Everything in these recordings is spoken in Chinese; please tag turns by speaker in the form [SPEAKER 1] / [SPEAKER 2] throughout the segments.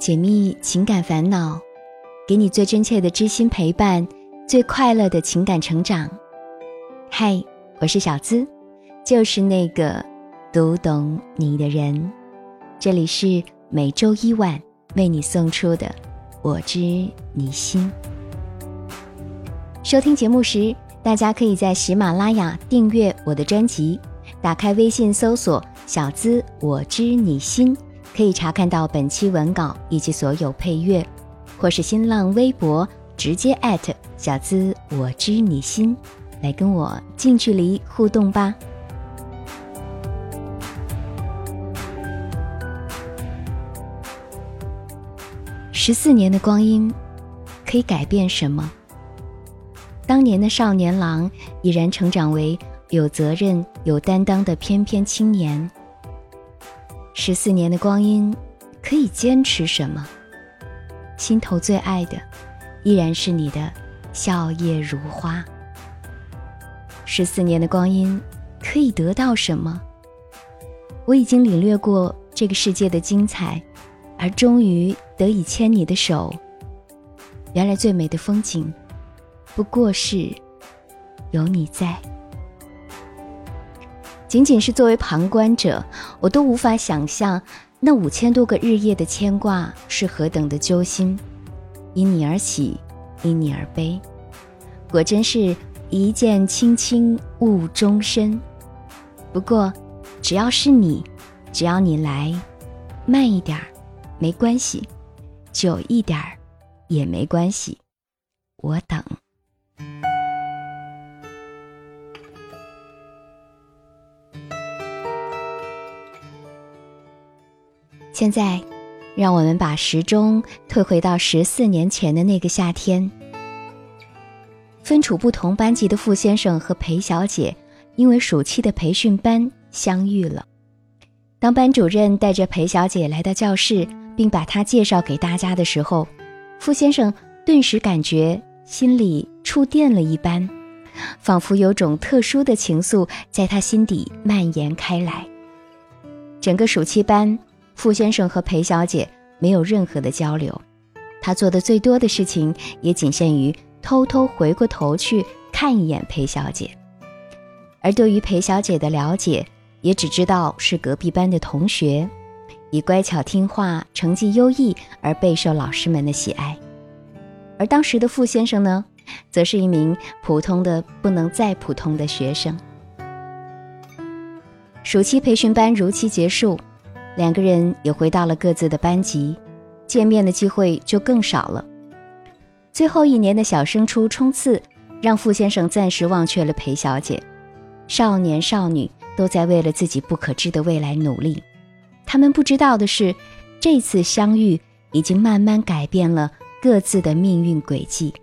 [SPEAKER 1] 解密情感烦恼，给你最真切的知心陪伴，最快乐的情感成长。嗨，我是小资，就是那个读懂你的人。这里是每周一晚为你送出的《我知你心》。收听节目时，大家可以在喜马拉雅订阅我的专辑，打开微信搜索“小资我知你心”。可以查看到本期文稿以及所有配乐，或是新浪微博直接艾特小资我知你心，来跟我近距离互动吧。十四年的光阴，可以改变什么？当年的少年郎已然成长为有责任、有担当的翩翩青年。十四年的光阴，可以坚持什么？心头最爱的，依然是你的笑靥如花。十四年的光阴，可以得到什么？我已经领略过这个世界的精彩，而终于得以牵你的手。原来最美的风景，不过是有你在。仅仅是作为旁观者，我都无法想象那五千多个日夜的牵挂是何等的揪心。因你而喜，因你而悲，果真是一见倾心误终身。不过，只要是你，只要你来，慢一点儿没关系，久一点儿也没关系，我等。现在，让我们把时钟退回到十四年前的那个夏天。分处不同班级的傅先生和裴小姐，因为暑期的培训班相遇了。当班主任带着裴小姐来到教室，并把她介绍给大家的时候，傅先生顿时感觉心里触电了一般，仿佛有种特殊的情愫在他心底蔓延开来。整个暑期班。傅先生和裴小姐没有任何的交流，他做的最多的事情也仅限于偷偷回过头去看一眼裴小姐，而对于裴小姐的了解，也只知道是隔壁班的同学，以乖巧听话、成绩优异而备受老师们的喜爱。而当时的傅先生呢，则是一名普通的不能再普通的学生。暑期培训班如期结束。两个人也回到了各自的班级，见面的机会就更少了。最后一年的小升初冲刺，让傅先生暂时忘却了裴小姐。少年少女都在为了自己不可知的未来努力。他们不知道的是，这次相遇已经慢慢改变了各自的命运轨迹。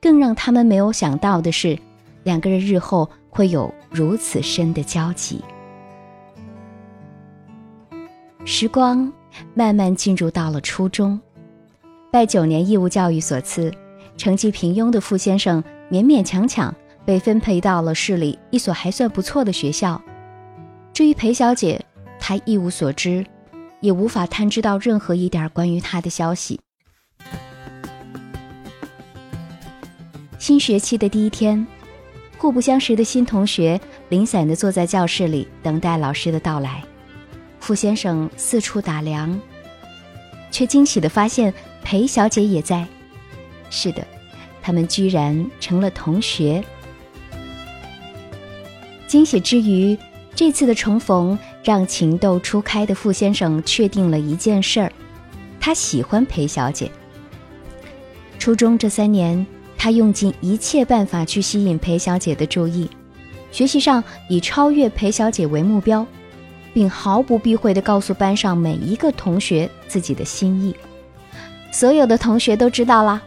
[SPEAKER 1] 更让他们没有想到的是，两个人日后会有如此深的交集。时光慢慢进入到了初中，拜九年义务教育所赐，成绩平庸的傅先生勉勉强强被分配到了市里一所还算不错的学校。至于裴小姐，她一无所知，也无法探知到任何一点关于她的消息。新学期的第一天，互不相识的新同学零散地坐在教室里，等待老师的到来。傅先生四处打量，却惊喜的发现裴小姐也在。是的，他们居然成了同学。惊喜之余，这次的重逢让情窦初开的傅先生确定了一件事儿：他喜欢裴小姐。初中这三年，他用尽一切办法去吸引裴小姐的注意，学习上以超越裴小姐为目标。并毫不避讳地告诉班上每一个同学自己的心意，所有的同学都知道了，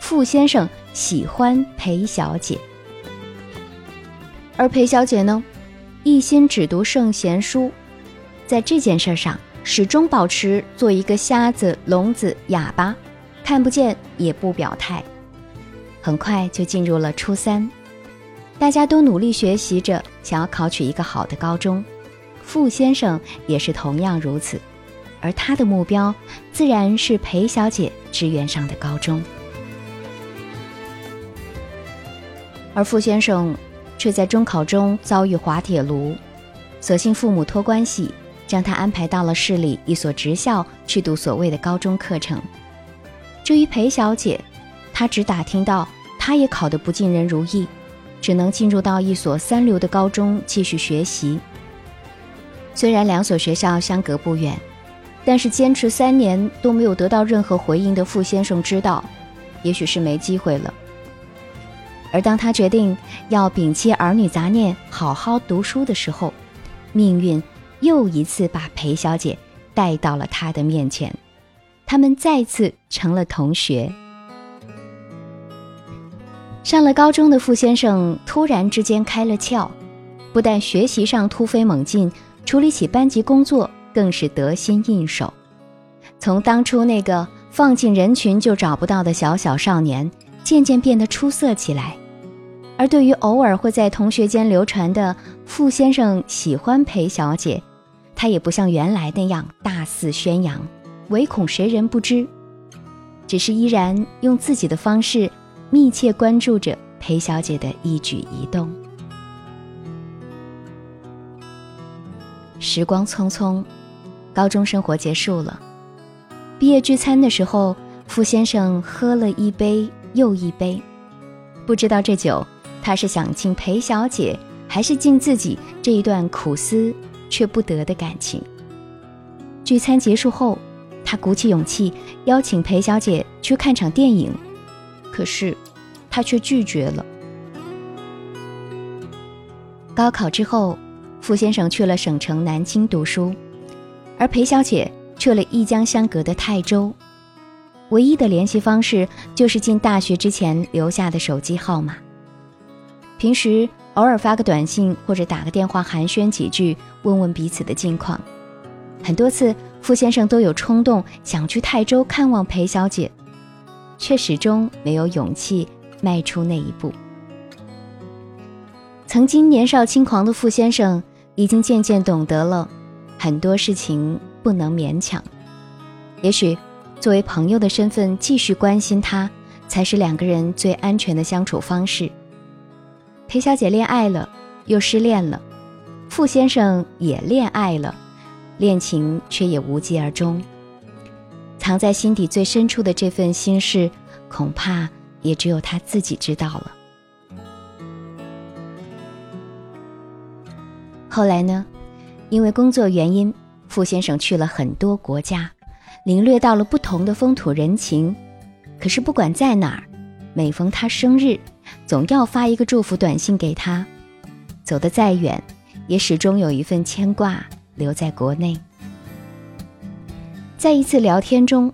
[SPEAKER 1] 傅先生喜欢裴小姐，而裴小姐呢，一心只读圣贤书，在这件事上始终保持做一个瞎子、聋子、哑巴，看不见也不表态。很快就进入了初三，大家都努力学习着，想要考取一个好的高中。傅先生也是同样如此，而他的目标自然是裴小姐志愿上的高中。而傅先生却在中考中遭遇滑铁卢，所幸父母托关系，将他安排到了市里一所职校去读所谓的高中课程。至于裴小姐，她只打听到她也考得不尽人如意，只能进入到一所三流的高中继续学习。虽然两所学校相隔不远，但是坚持三年都没有得到任何回应的傅先生知道，也许是没机会了。而当他决定要摒弃儿女杂念，好好读书的时候，命运又一次把裴小姐带到了他的面前，他们再次成了同学。上了高中的傅先生突然之间开了窍，不但学习上突飞猛进，处理起班级工作更是得心应手。从当初那个放进人群就找不到的小小少年，渐渐变得出色起来。而对于偶尔会在同学间流传的傅先生喜欢裴小姐，他也不像原来那样大肆宣扬，唯恐谁人不知，只是依然用自己的方式密切关注着裴小姐的一举一动。时光匆匆，高中生活结束了，毕业聚餐的时候，傅先生喝了一杯又一杯，不知道这酒。他是想敬裴小姐，还是敬自己这一段苦思却不得的感情？聚餐结束后，他鼓起勇气邀请裴小姐去看场电影，可是他却拒绝了。高考之后，傅先生去了省城南京读书，而裴小姐去了一江相隔的泰州，唯一的联系方式就是进大学之前留下的手机号码。平时偶尔发个短信或者打个电话寒暄几句，问问彼此的近况。很多次，傅先生都有冲动想去泰州看望裴小姐，却始终没有勇气迈出那一步。曾经年少轻狂的傅先生，已经渐渐懂得了很多事情不能勉强。也许，作为朋友的身份继续关心他，才是两个人最安全的相处方式。裴小姐恋爱了，又失恋了；傅先生也恋爱了，恋情却也无疾而终。藏在心底最深处的这份心事，恐怕也只有他自己知道了。后来呢？因为工作原因，傅先生去了很多国家，领略到了不同的风土人情。可是不管在哪儿，每逢他生日，总要发一个祝福短信给他，走得再远，也始终有一份牵挂留在国内。在一次聊天中，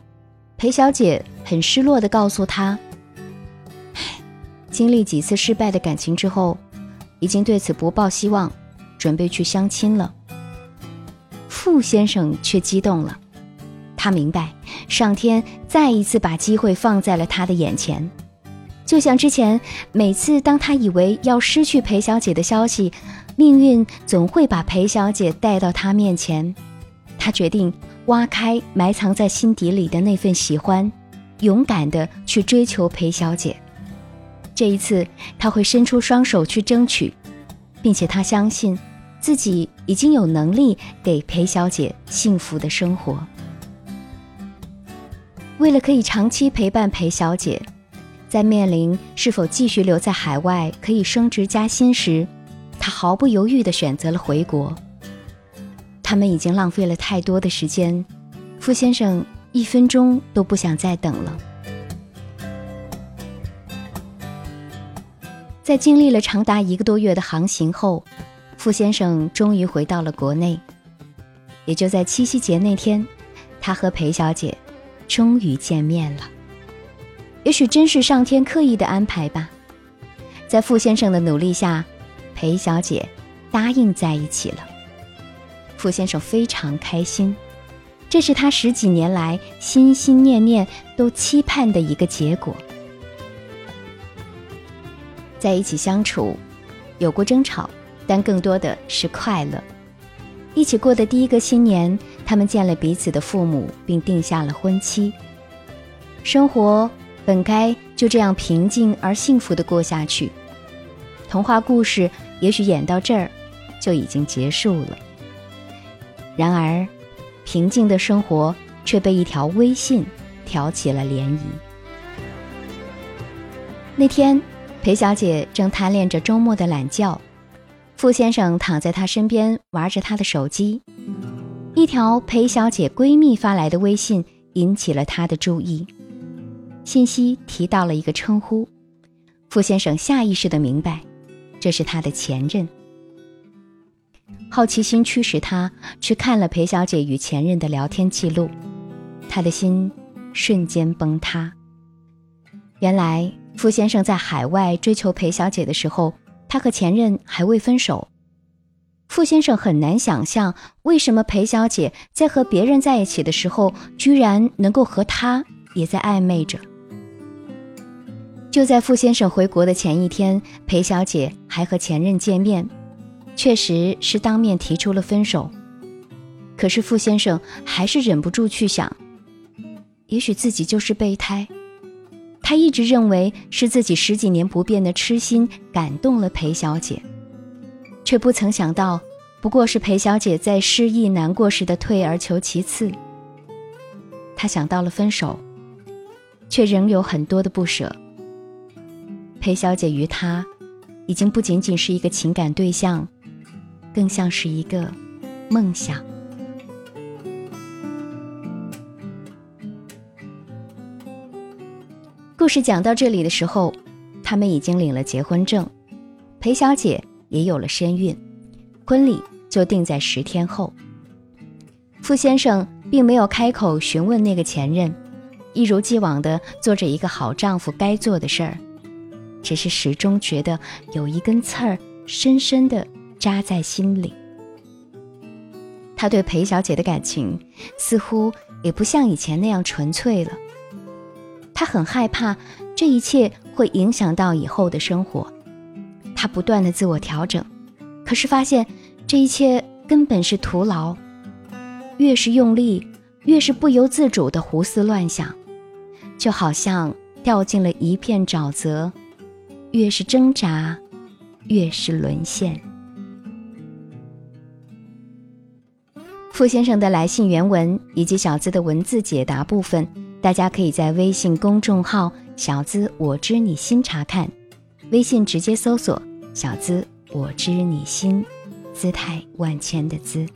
[SPEAKER 1] 裴小姐很失落地告诉他：“经历几次失败的感情之后，已经对此不抱希望，准备去相亲了。”傅先生却激动了，他明白上天再一次把机会放在了他的眼前。就像之前，每次当他以为要失去裴小姐的消息，命运总会把裴小姐带到他面前。他决定挖开埋藏在心底里的那份喜欢，勇敢的去追求裴小姐。这一次，他会伸出双手去争取，并且他相信自己已经有能力给裴小姐幸福的生活。为了可以长期陪伴裴小姐。在面临是否继续留在海外可以升职加薪时，他毫不犹豫地选择了回国。他们已经浪费了太多的时间，傅先生一分钟都不想再等了。在经历了长达一个多月的航行后，傅先生终于回到了国内。也就在七夕节那天，他和裴小姐终于见面了。也许真是上天刻意的安排吧，在傅先生的努力下，裴小姐答应在一起了。傅先生非常开心，这是他十几年来心心念念都期盼的一个结果。在一起相处，有过争吵，但更多的是快乐。一起过的第一个新年，他们见了彼此的父母，并定下了婚期。生活本该就这样平静而幸福的过下去。童话故事也许演到这儿就已经结束了。然而，平静的生活却被一条微信挑起了涟漪。那天，裴小姐正贪恋着周末的懒觉。傅先生躺在他身边玩着他的手机，一条裴小姐闺蜜发来的微信引起了他的注意。信息提到了一个称呼，傅先生下意识的明白，这是他的前任。好奇心驱使他去看了裴小姐与前任的聊天记录，他的心瞬间崩塌。原来傅先生在海外追求裴小姐的时候。他和前任还未分手，傅先生很难想象为什么裴小姐在和别人在一起的时候，居然能够和他也在暧昧着。就在傅先生回国的前一天，裴小姐还和前任见面，确实是当面提出了分手。可是傅先生还是忍不住去想，也许自己就是备胎。他一直认为是自己十几年不变的痴心感动了裴小姐，却不曾想到，不过是裴小姐在失意难过时的退而求其次。他想到了分手，却仍有很多的不舍。裴小姐与他，已经不仅仅是一个情感对象，更像是一个梦想。故事讲到这里的时候，他们已经领了结婚证，裴小姐也有了身孕，婚礼就定在十天后。傅先生并没有开口询问那个前任，一如既往的做着一个好丈夫该做的事儿，只是始终觉得有一根刺儿深深的扎在心里。他对裴小姐的感情似乎也不像以前那样纯粹了。他很害怕这一切会影响到以后的生活，他不断的自我调整，可是发现这一切根本是徒劳。越是用力，越是不由自主的胡思乱想，就好像掉进了一片沼泽，越是挣扎，越是沦陷。傅先生的来信原文以及小资的文字解答部分。大家可以在微信公众号“小资我知你心”查看，微信直接搜索“小资我知你心”，姿态万千的“姿”。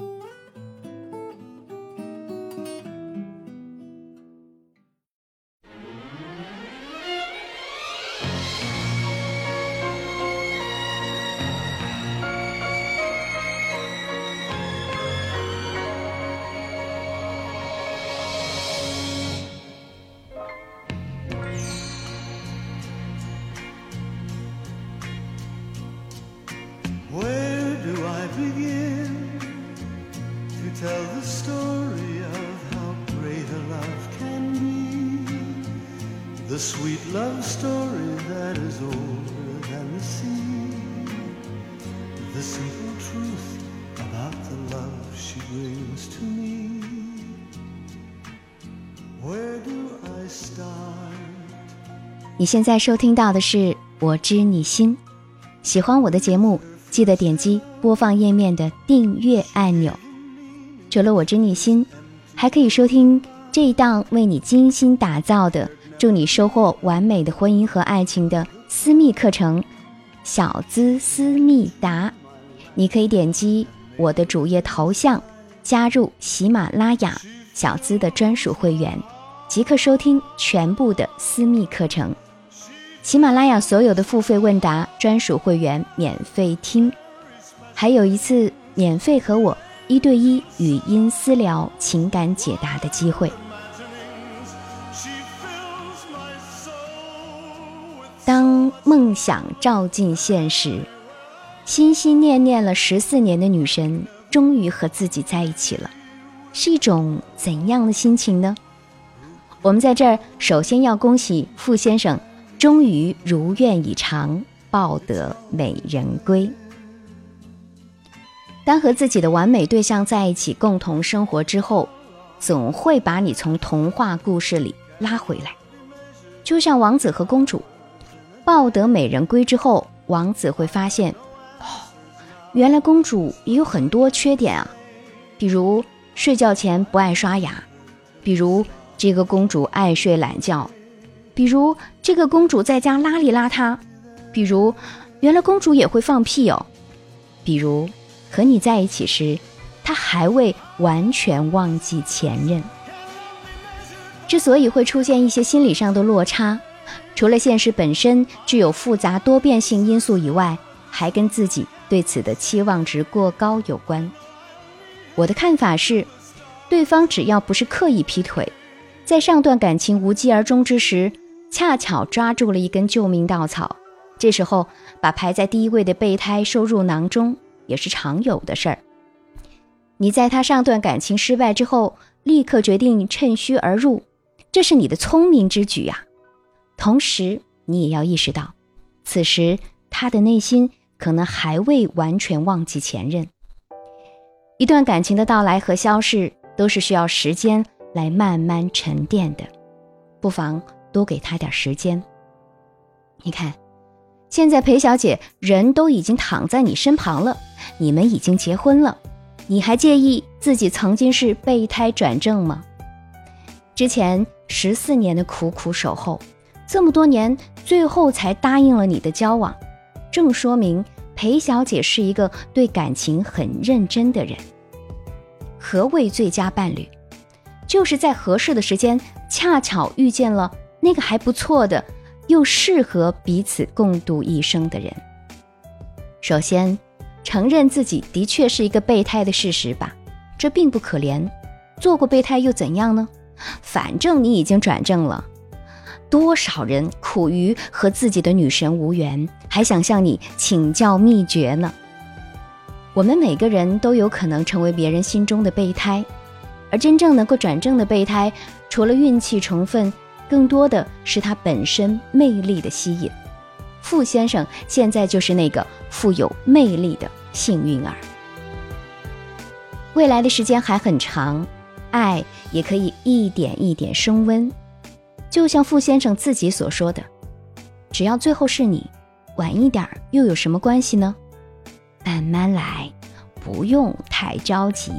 [SPEAKER 1] The sweet love story that is older than the sea the simple truth about the love she brings to me where do i start 你现在收听到的是我知你心喜欢我的节目记得点击播放页面的订阅按钮除了我知你心还可以收听这一档为你精心打造的祝你收获完美的婚姻和爱情的私密课程，小资思密达。你可以点击我的主页头像，加入喜马拉雅小资的专属会员，即刻收听全部的私密课程。喜马拉雅所有的付费问答专属会员免费听，还有一次免费和我一对一语音私聊情感解答的机会。梦想照进现实，心心念念了十四年的女神终于和自己在一起了，是一种怎样的心情呢？我们在这儿首先要恭喜傅先生，终于如愿以偿，抱得美人归。当和自己的完美对象在一起共同生活之后，总会把你从童话故事里拉回来。就像王子和公主抱得美人归之后，王子会发现，哦，原来公主也有很多缺点啊，比如睡觉前不爱刷牙，比如这个公主爱睡懒觉，比如这个公主在家邋里邋遢，比如原来公主也会放屁哦，比如和你在一起时，她还未完全忘记前任。之所以会出现一些心理上的落差，除了现实本身具有复杂多变性因素以外，还跟自己对此的期望值过高有关。我的看法是，对方只要不是刻意劈腿，在上段感情无疾而终之时，恰巧抓住了一根救命稻草，这时候把排在第一位的备胎收入囊中，也是常有的事儿。你在他上段感情失败之后，立刻决定趁虚而入。这是你的聪明之举呀，同时你也要意识到，此时他的内心可能还未完全忘记前任。一段感情的到来和消逝，都是需要时间来慢慢沉淀的，不妨多给他点时间。你看，现在裴小姐人都已经躺在你身旁了，你们已经结婚了，你还介意自己曾经是备胎转正吗？之前。十四年的苦苦守候，这么多年，最后才答应了你的交往，正说明裴小姐是一个对感情很认真的人。何谓最佳伴侣？就是在合适的时间，恰巧遇见了那个还不错的，又适合彼此共度一生的人。首先，承认自己的确是一个备胎的事实吧，这并不可怜。做过备胎又怎样呢？反正你已经转正了，多少人苦于和自己的女神无缘，还想向你请教秘诀呢？我们每个人都有可能成为别人心中的备胎，而真正能够转正的备胎，除了运气成分，更多的是他本身魅力的吸引。傅先生现在就是那个富有魅力的幸运儿，未来的时间还很长。爱也可以一点一点升温，就像傅先生自己所说的：“只要最后是你，晚一点又有什么关系呢？慢慢来，不用太着急。”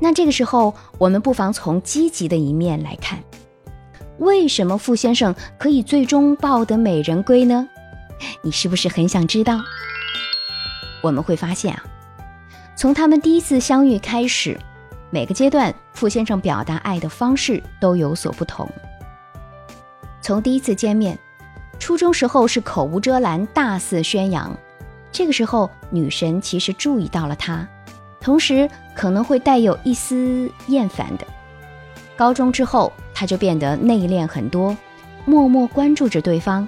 [SPEAKER 1] 那这个时候，我们不妨从积极的一面来看，为什么傅先生可以最终抱得美人归呢？你是不是很想知道？我们会发现啊。从他们第一次相遇开始，每个阶段傅先生表达爱的方式都有所不同。从第一次见面，初中时候是口无遮拦、大肆宣扬，这个时候女神其实注意到了他，同时可能会带有一丝厌烦的。高中之后，他就变得内敛很多，默默关注着对方，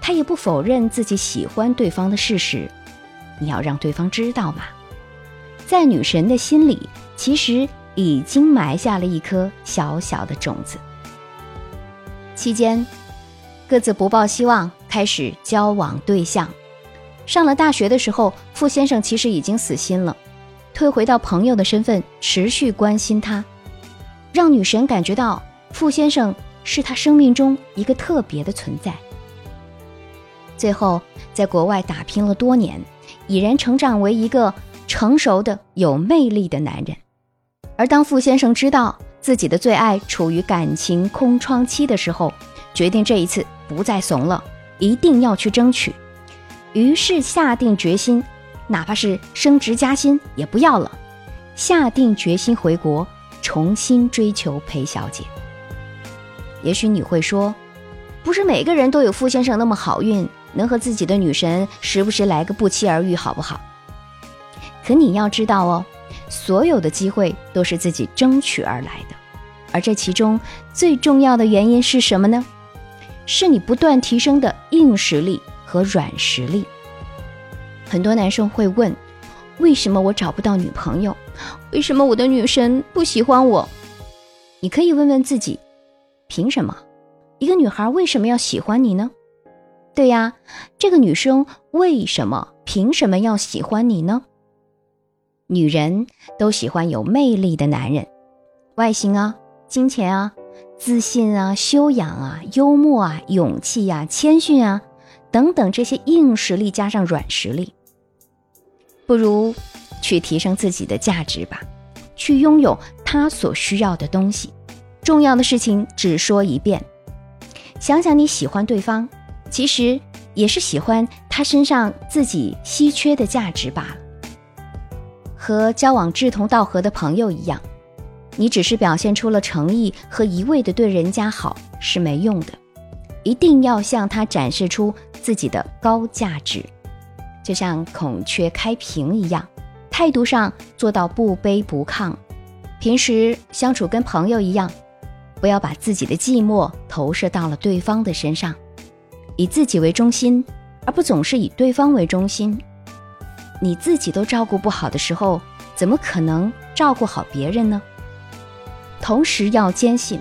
[SPEAKER 1] 他也不否认自己喜欢对方的事实。你要让对方知道嘛。在女神的心里，其实已经埋下了一颗小小的种子。期间，各自不抱希望，开始交往对象。上了大学的时候，傅先生其实已经死心了，退回到朋友的身份，持续关心她，让女神感觉到傅先生是她生命中一个特别的存在。最后，在国外打拼了多年，已然成长为一个。成熟的、有魅力的男人，而当傅先生知道自己的最爱处于感情空窗期的时候，决定这一次不再怂了，一定要去争取。于是下定决心，哪怕是升职加薪也不要了，下定决心回国重新追求裴小姐。也许你会说，不是每个人都有傅先生那么好运，能和自己的女神时不时来个不期而遇，好不好？可你要知道哦，所有的机会都是自己争取而来的，而这其中最重要的原因是什么呢？是你不断提升的硬实力和软实力。很多男生会问：为什么我找不到女朋友？为什么我的女神不喜欢我？你可以问问自己：凭什么？一个女孩为什么要喜欢你呢？对呀，这个女生为什么、凭什么要喜欢你呢？女人都喜欢有魅力的男人，外形啊、金钱啊、自信啊、修养啊、幽默啊、勇气啊、谦逊啊等等这些硬实力加上软实力，不如去提升自己的价值吧，去拥有他所需要的东西。重要的事情只说一遍，想想你喜欢对方，其实也是喜欢他身上自己稀缺的价值罢了。和交往志同道合的朋友一样，你只是表现出了诚意和一味的对人家好是没用的，一定要向他展示出自己的高价值，就像孔雀开屏一样，态度上做到不卑不亢，平时相处跟朋友一样，不要把自己的寂寞投射到了对方的身上，以自己为中心，而不总是以对方为中心。你自己都照顾不好的时候，怎么可能照顾好别人呢？同时要坚信，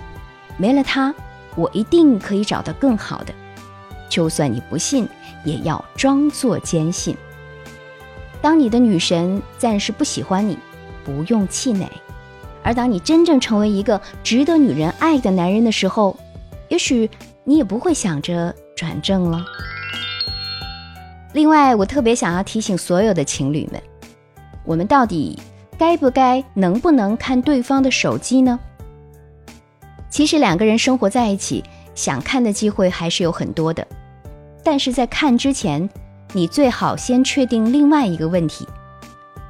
[SPEAKER 1] 没了他，我一定可以找到更好的。就算你不信，也要装作坚信。当你的女神暂时不喜欢你，不用气馁；而当你真正成为一个值得女人爱的男人的时候，也许你也不会想着转正了。另外，我特别想要提醒所有的情侣们，我们到底该不该、能不能看对方的手机呢？其实两个人生活在一起，想看的机会还是有很多的。但是在看之前，你最好先确定另外一个问题：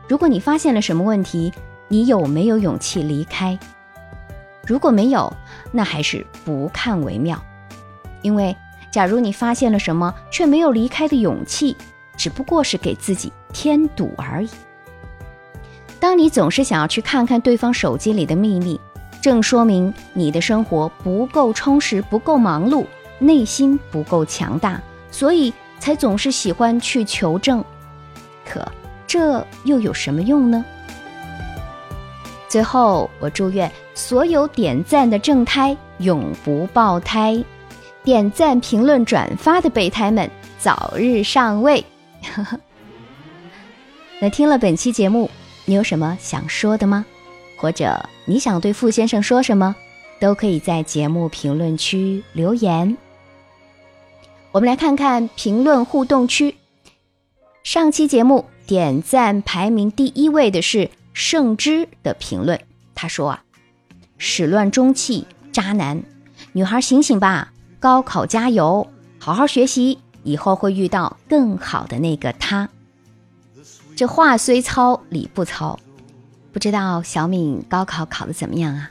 [SPEAKER 1] 如果你发现了什么问题，你有没有勇气离开？如果没有，那还是不看为妙，因为。假如你发现了什么，却没有离开的勇气，只不过是给自己添堵而已。当你总是想要去看看对方手机里的秘密，正说明你的生活不够充实、不够忙碌，内心不够强大，所以才总是喜欢去求证。可这又有什么用呢？最后，我祝愿所有点赞的正胎永不爆胎。点赞、评论、转发的备胎们早日上位。那听了本期节目，你有什么想说的吗？或者你想对傅先生说什么，都可以在节目评论区留言。我们来看看评论互动区。上期节目点赞排名第一位的是圣之的评论，他说啊：“始乱终弃，渣男，女孩醒醒吧。”高考加油，好好学习，以后会遇到更好的那个他。这话虽糙，理不糙。不知道小敏高考考得怎么样啊？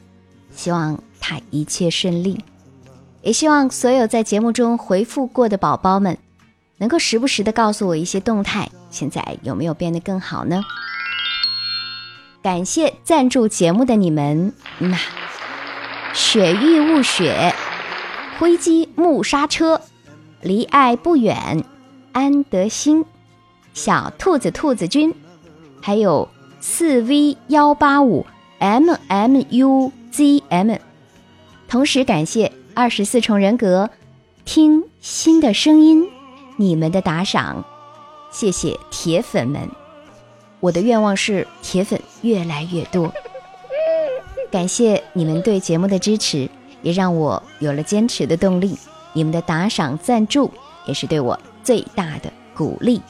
[SPEAKER 1] 希望她一切顺利，也希望所有在节目中回复过的宝宝们，能够时不时的告诉我一些动态，现在有没有变得更好呢？感谢赞助节目的你们，那雪域雾雪。灰机木刹车，离爱不远，安德兴，小兔子兔子君，还有四 V 幺八五 MMUZM，同时感谢二十四重人格，听新的声音，你们的打赏，谢谢铁粉们，我的愿望是铁粉越来越多，感谢你们对节目的支持。也让我有了坚持的动力。你们的打赏赞助也是对我最大的鼓励。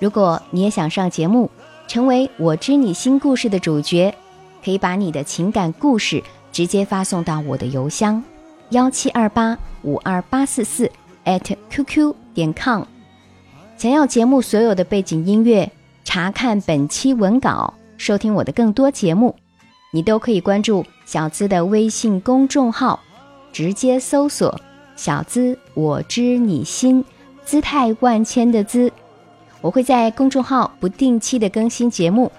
[SPEAKER 1] 如果你也想上节目，成为我知你心故事的主角，可以把你的情感故事直接发送到我的邮箱幺七二八五二八四四 @QQ 点 com。想要节目所有的背景音乐，查看本期文稿，收听我的更多节目。你都可以关注小资的微信公众号，直接搜索“小资我知你心”，姿态万千的“资”。我会在公众号不定期的更新节目，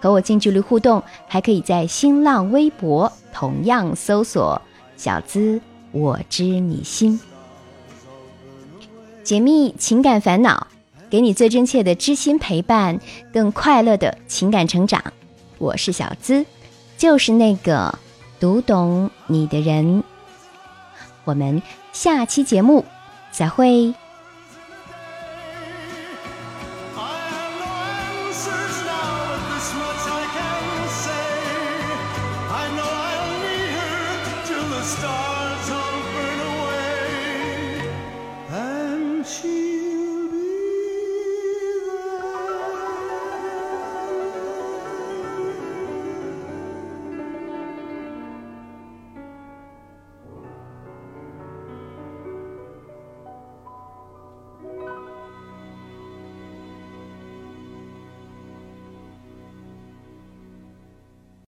[SPEAKER 1] 和我近距离互动。还可以在新浪微博同样搜索“小资我知你心”，解密情感烦恼，给你最真切的知心陪伴，更快乐的情感成长。我是小资。就是那个读懂你的人，我们下期节目再会。